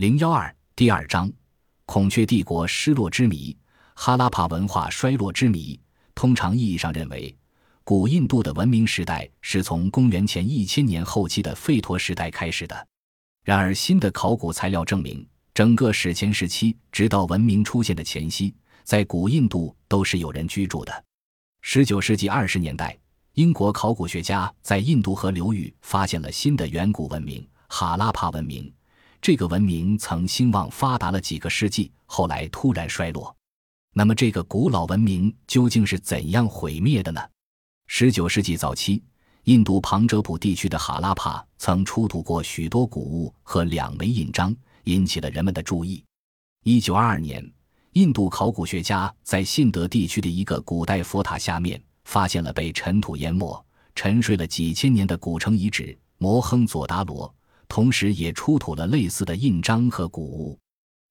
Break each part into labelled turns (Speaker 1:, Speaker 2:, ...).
Speaker 1: 零幺二第二章：孔雀帝国失落之谜，哈拉帕文化衰落之谜。通常意义上认为，古印度的文明时代是从公元前一千年后期的吠陀时代开始的。然而，新的考古材料证明，整个史前时期直到文明出现的前夕，在古印度都是有人居住的。十九世纪二十年代，英国考古学家在印度河流域发现了新的远古文明——哈拉帕文明。这个文明曾兴旺发达了几个世纪，后来突然衰落。那么，这个古老文明究竟是怎样毁灭的呢？十九世纪早期，印度旁遮普地区的哈拉帕曾出土过许多古物和两枚印章，引起了人们的注意。一九二二年，印度考古学家在信德地区的一个古代佛塔下面发现了被尘土淹没、沉睡了几千年的古城遗址摩亨佐达罗。同时，也出土了类似的印章和古物。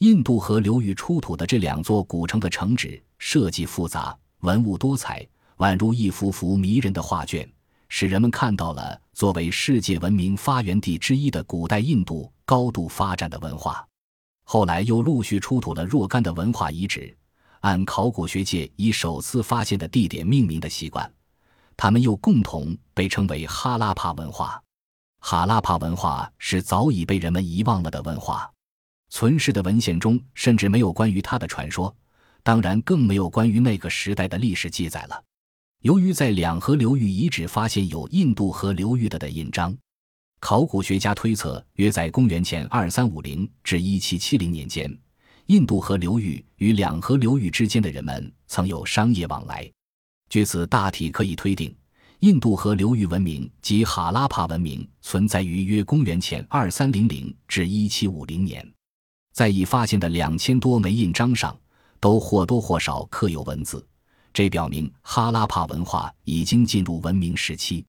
Speaker 1: 印度河流域出土的这两座古城的城址设计复杂，文物多彩，宛如一幅幅迷人的画卷，使人们看到了作为世界文明发源地之一的古代印度高度发展的文化。后来又陆续出土了若干的文化遗址，按考古学界以首次发现的地点命名的习惯，它们又共同被称为哈拉帕文化。哈拉帕文化是早已被人们遗忘了的文化，存世的文献中甚至没有关于它的传说，当然更没有关于那个时代的历史记载了。由于在两河流域遗址发现有印度河流域的的印章，考古学家推测，约在公元前二三五零至一七七零年间，印度河流域与两河流域之间的人们曾有商业往来。据此，大体可以推定。印度河流域文明及哈拉帕文明存在于约公元前二三零零至一七五零年，在已发现的两千多枚印章上，都或多或少刻有文字，这表明哈拉帕文化已经进入文明时期。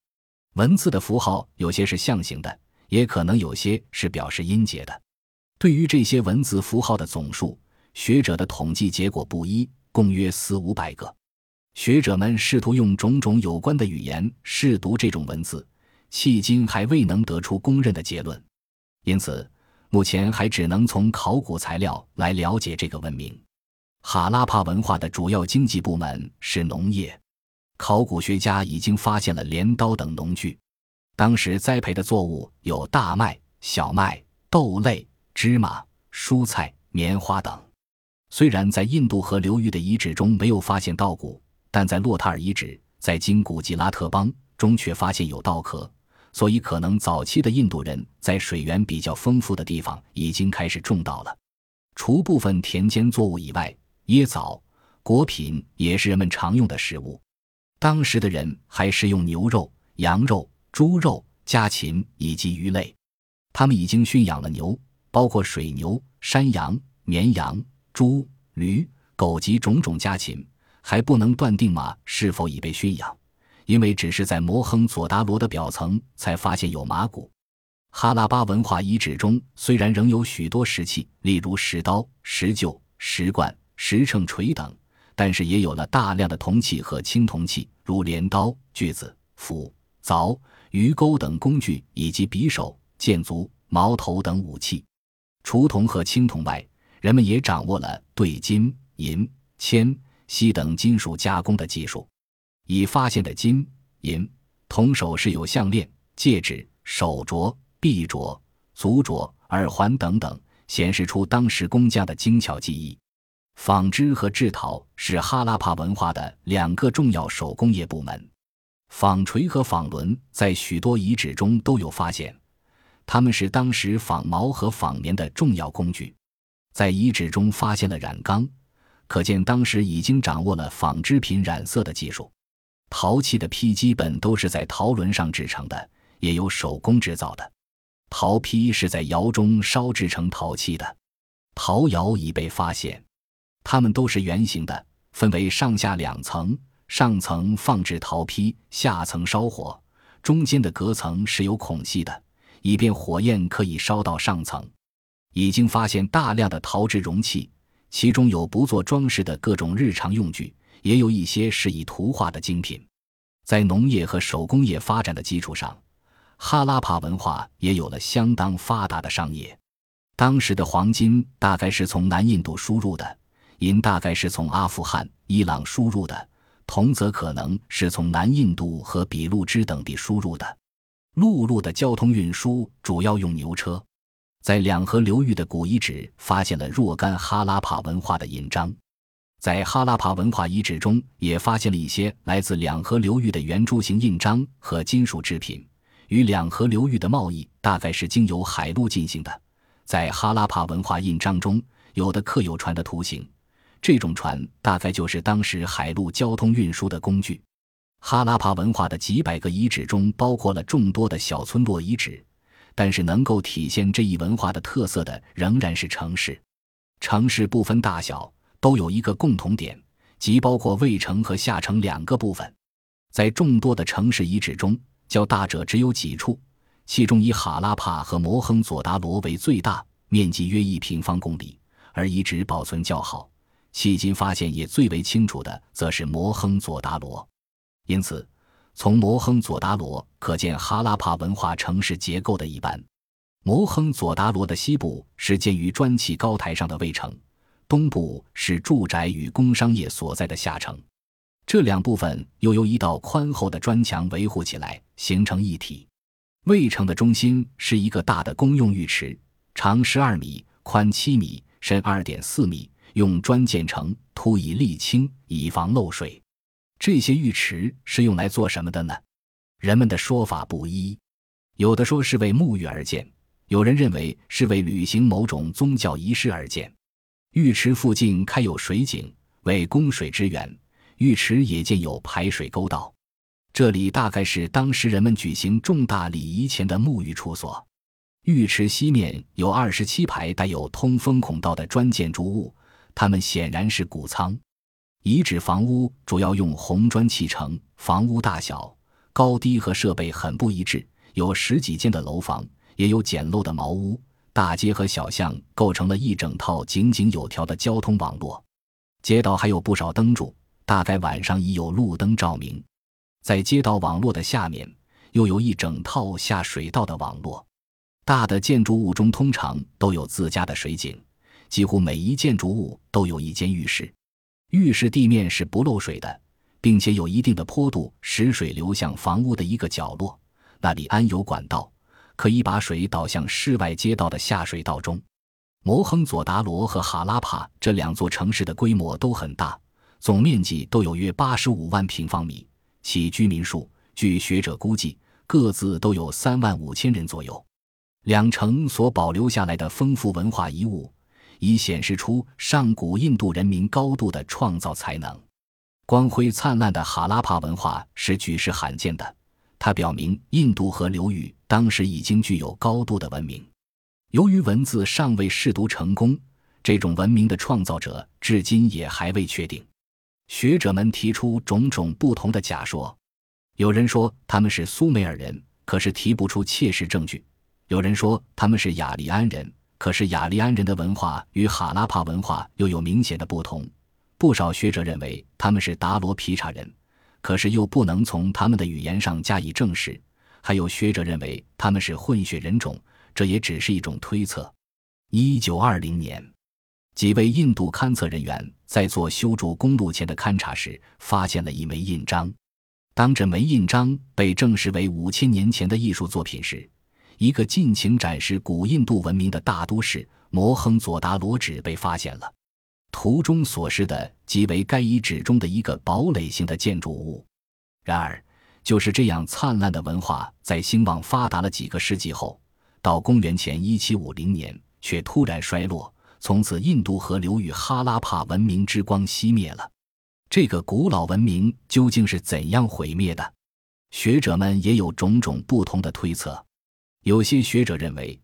Speaker 1: 文字的符号有些是象形的，也可能有些是表示音节的。对于这些文字符号的总数，学者的统计结果不一，共约四五百个。学者们试图用种种有关的语言试读这种文字，迄今还未能得出公认的结论。因此，目前还只能从考古材料来了解这个文明。哈拉帕文化的主要经济部门是农业，考古学家已经发现了镰刀等农具。当时栽培的作物有大麦、小麦、豆类、芝麻、蔬菜、棉花等。虽然在印度河流域的遗址中没有发现稻谷，但在洛塔尔遗址，在今古吉拉特邦中却发现有稻壳，所以可能早期的印度人在水源比较丰富的地方已经开始种稻了。除部分田间作物以外，椰枣、果品也是人们常用的食物。当时的人还食用牛肉、羊肉、猪肉、家禽以及鱼类。他们已经驯养了牛，包括水牛、山羊、绵羊、猪、驴、狗及种种家禽。还不能断定马是否已被驯养，因为只是在摩亨佐达罗的表层才发现有马骨。哈拉巴文化遗址中虽然仍有许多石器，例如石刀、石臼、石罐、石秤锤等，但是也有了大量的铜器和青铜器，如镰刀、锯子、斧、凿、鱼钩等工具，以及匕首、剑足、矛头等武器。除铜和青铜外，人们也掌握了对金、银、铅。锡等金属加工的技术，已发现的金、银、铜首饰有项链、戒指、手镯、臂镯、足镯、耳环等等，显示出当时工匠的精巧技艺。纺织和制陶是哈拉帕文化的两个重要手工业部门。纺锤和纺轮在许多遗址中都有发现，它们是当时纺毛和纺棉的重要工具。在遗址中发现了染缸。可见当时已经掌握了纺织品染色的技术，陶器的坯基本都是在陶轮上制成的，也有手工制造的。陶坯是在窑中烧制成陶器的。陶窑已被发现，它们都是圆形的，分为上下两层，上层放置陶坯，下层烧火，中间的隔层是有孔隙的，以便火焰可以烧到上层。已经发现大量的陶制容器。其中有不做装饰的各种日常用具，也有一些是以图画的精品。在农业和手工业发展的基础上，哈拉帕文化也有了相当发达的商业。当时的黄金大概是从南印度输入的，银大概是从阿富汗、伊朗输入的，铜则可能是从南印度和俾路支等地输入的。陆路的交通运输主要用牛车。在两河流域的古遗址发现了若干哈拉帕文化的印章，在哈拉帕文化遗址中也发现了一些来自两河流域的圆柱形印章和金属制品。与两河流域的贸易大概是经由海路进行的。在哈拉帕文化印章中，有的刻有船的图形，这种船大概就是当时海路交通运输的工具。哈拉帕文化的几百个遗址中包括了众多的小村落遗址。但是能够体现这一文化的特色的仍然是城市。城市不分大小，都有一个共同点，即包括卫城和下城两个部分。在众多的城市遗址中，较大者只有几处，其中以哈拉帕和摩亨佐达罗为最大，面积约一平方公里，而遗址保存较好，迄今发现也最为清楚的，则是摩亨佐达罗。因此。从摩亨佐达罗可见哈拉帕文化城市结构的一般。摩亨佐达罗的西部是建于砖砌高台上的卫城，东部是住宅与工商业所在的下城。这两部分又由一道宽厚的砖墙维护起来，形成一体。卫城的中心是一个大的公用浴池，长十二米，宽七米，深二点四米，用砖建成，涂以沥青，以防漏水。这些浴池是用来做什么的呢？人们的说法不一，有的说是为沐浴而建，有人认为是为履行某种宗教仪式而建。浴池附近开有水井，为供水之源。浴池也建有排水沟道，这里大概是当时人们举行重大礼仪前的沐浴处所。浴池西面有二十七排带有通风孔道的砖建筑物，它们显然是谷仓。遗址房屋主要用红砖砌成，房屋大小、高低和设备很不一致，有十几间的楼房，也有简陋的茅屋。大街和小巷构成了一整套井井有条的交通网络，街道还有不少灯柱，大概晚上已有路灯照明。在街道网络的下面，又有一整套下水道的网络。大的建筑物中通常都有自家的水井，几乎每一建筑物都有一间浴室。浴室地面是不漏水的，并且有一定的坡度，使水流向房屋的一个角落，那里安有管道，可以把水导向室外街道的下水道中。摩亨佐达罗和哈拉帕这两座城市的规模都很大，总面积都有约八十五万平方米，其居民数据学者估计各自都有三万五千人左右。两城所保留下来的丰富文化遗物。以显示出上古印度人民高度的创造才能。光辉灿烂的哈拉帕文化是举世罕见的，它表明印度河流域当时已经具有高度的文明。由于文字尚未试读成功，这种文明的创造者至今也还未确定。学者们提出种种不同的假说，有人说他们是苏美尔人，可是提不出切实证据；有人说他们是雅利安人。可是雅利安人的文化与哈拉帕文化又有明显的不同。不少学者认为他们是达罗皮查人，可是又不能从他们的语言上加以证实。还有学者认为他们是混血人种，这也只是一种推测。一九二零年，几位印度勘测人员在做修筑公路前的勘察时，发现了一枚印章。当这枚印章被证实为五千年前的艺术作品时，一个尽情展示古印度文明的大都市摩亨佐达罗址被发现了，图中所示的即为该遗址中的一个堡垒型的建筑物。然而，就是这样灿烂的文化，在兴旺发达了几个世纪后，到公元前一七五零年却突然衰落，从此印度河流域哈拉帕文明之光熄灭了。这个古老文明究竟是怎样毁灭的？学者们也有种种不同的推测。有些学者认为，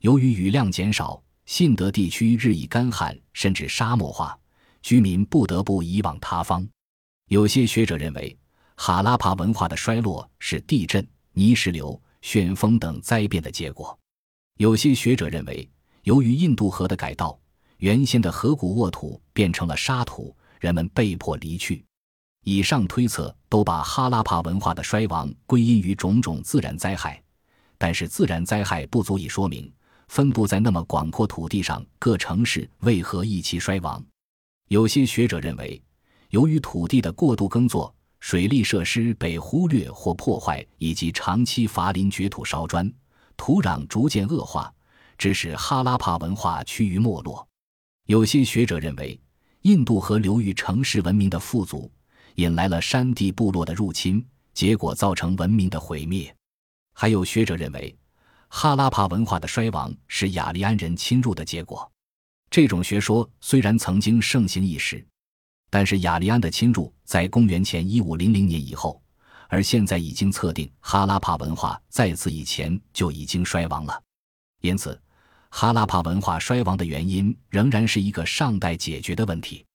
Speaker 1: 由于雨量减少，信德地区日益干旱，甚至沙漠化，居民不得不移往他方。有些学者认为，哈拉帕文化的衰落是地震、泥石流、旋风等灾变的结果。有些学者认为，由于印度河的改道，原先的河谷沃土变成了沙土，人们被迫离去。以上推测都把哈拉帕文化的衰亡归因于种种自然灾害。但是自然灾害不足以说明分布在那么广阔土地上，各城市为何一起衰亡？有些学者认为，由于土地的过度耕作、水利设施被忽略或破坏，以及长期伐林掘土烧砖，土壤逐渐恶化，致使哈拉帕文化趋于没落。有些学者认为，印度河流域城市文明的富足，引来了山地部落的入侵，结果造成文明的毁灭。还有学者认为。哈拉帕文化的衰亡是雅利安人侵入的结果。这种学说虽然曾经盛行一时，但是雅利安的侵入在公元前一五零零年以后，而现在已经测定哈拉帕文化在此以前就已经衰亡了。因此，哈拉帕文化衰亡的原因仍然是一个尚待解决的问题。